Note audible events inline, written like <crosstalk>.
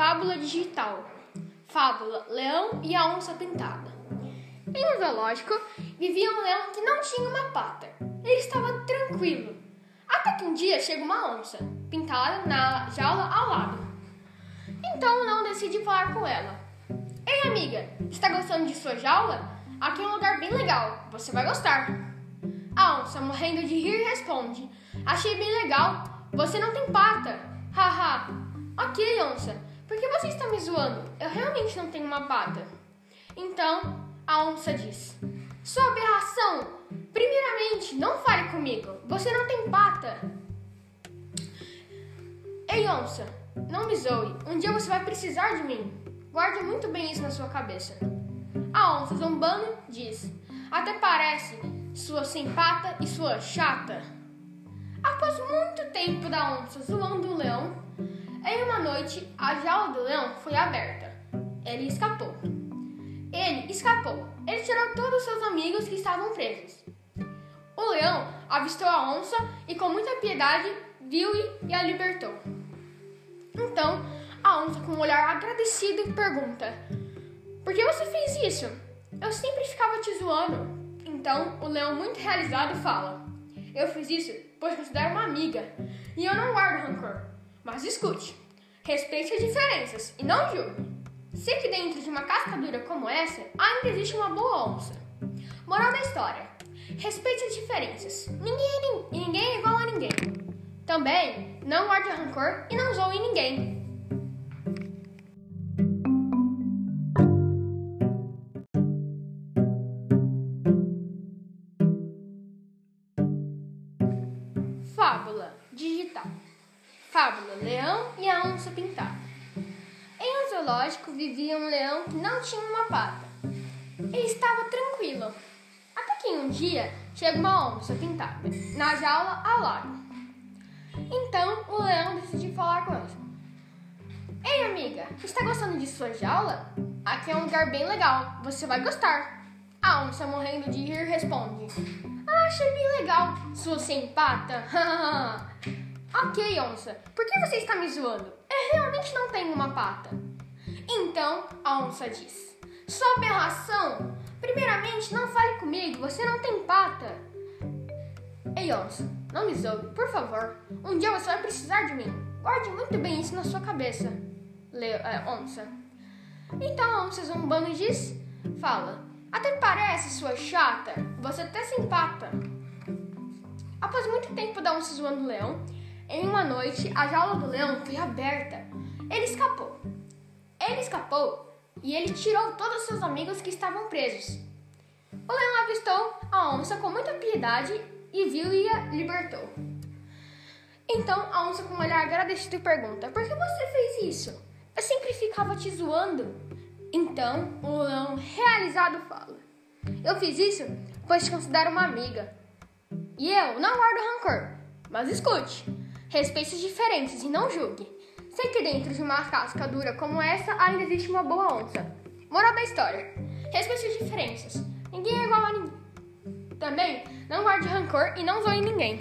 Fábula digital. Fábula Leão e a Onça Pintada. Em um zoológico vivia um leão que não tinha uma pata. Ele estava tranquilo. Até que um dia chega uma onça, pintada na jaula ao lado. Então o leão decide falar com ela. Ei, amiga, está gostando de sua jaula? Aqui é um lugar bem legal, você vai gostar. A onça, morrendo de rir, responde: Achei bem legal, você não tem pata. Haha. ok, onça, que você está me zoando? Eu realmente não tenho uma pata. Então a onça diz: Sua aberração! Primeiramente, não fale comigo, você não tem pata. Ei, onça, não me zoe, um dia você vai precisar de mim. Guarde muito bem isso na sua cabeça. A onça, zombando, diz: Até parece, sua sem pata e sua chata. Após muito tempo da onça zoando o leão, em uma noite a jaula do leão foi aberta. Ele escapou. Ele escapou. Ele tirou todos os seus amigos que estavam presos. O leão avistou a onça e, com muita piedade, viu e a libertou. Então, a onça, com um olhar agradecido, pergunta: Por que você fez isso? Eu sempre ficava te zoando. Então, o leão, muito realizado, fala: Eu fiz isso pois considero uma amiga e eu não guardo rancor. Mas escute, respeite as diferenças e não julgue. Sei que dentro de uma casca dura como essa ainda existe uma boa onça. Moral da história: respeite as diferenças. Ninguém, é ninguém é igual a ninguém. Também não guarde rancor e não zoe ninguém. Fábula digital. Fábula Leão e a Onça Pintada. Em um zoológico vivia um leão que não tinha uma pata. Ele estava tranquilo. Até que um dia chega uma onça pintada na jaula ao lado. Então o leão decidiu falar com ela. Ei, amiga, está gostando de sua jaula? Aqui é um lugar bem legal, você vai gostar. A onça, morrendo de rir, responde: Ah, achei bem legal, sua sem pata. <laughs> ok, onça, por que você está me zoando? Eu realmente não tenho uma pata. Então a onça diz: Sua aberração! Primeiramente, não fale comigo, você não tem pata. Ei, onça, não me zoe, por favor. Um dia você vai precisar de mim. Guarde muito bem isso na sua cabeça, Le é, onça. Então a onça zombando diz: Fala, até parece sua chata, você até sem pata. Após muito tempo da onça zoando o leão, em uma noite, a jaula do leão foi aberta. Ele escapou. Ele escapou e ele tirou todos os seus amigos que estavam presos. O leão avistou a onça com muita piedade e viu e a libertou. Então a onça, com um olhar agradecido, pergunta: Por que você fez isso? Eu sempre ficava te zoando. Então o leão, realizado, fala: Eu fiz isso pois te considero uma amiga. E eu não guardo rancor. Mas escute, Respeite as diferenças e não julgue. Sei que dentro de uma casca dura como essa ainda existe uma boa onça. Moral da história: respeite as diferenças. Ninguém é igual a ninguém. Também não guarde rancor e não zoe ninguém.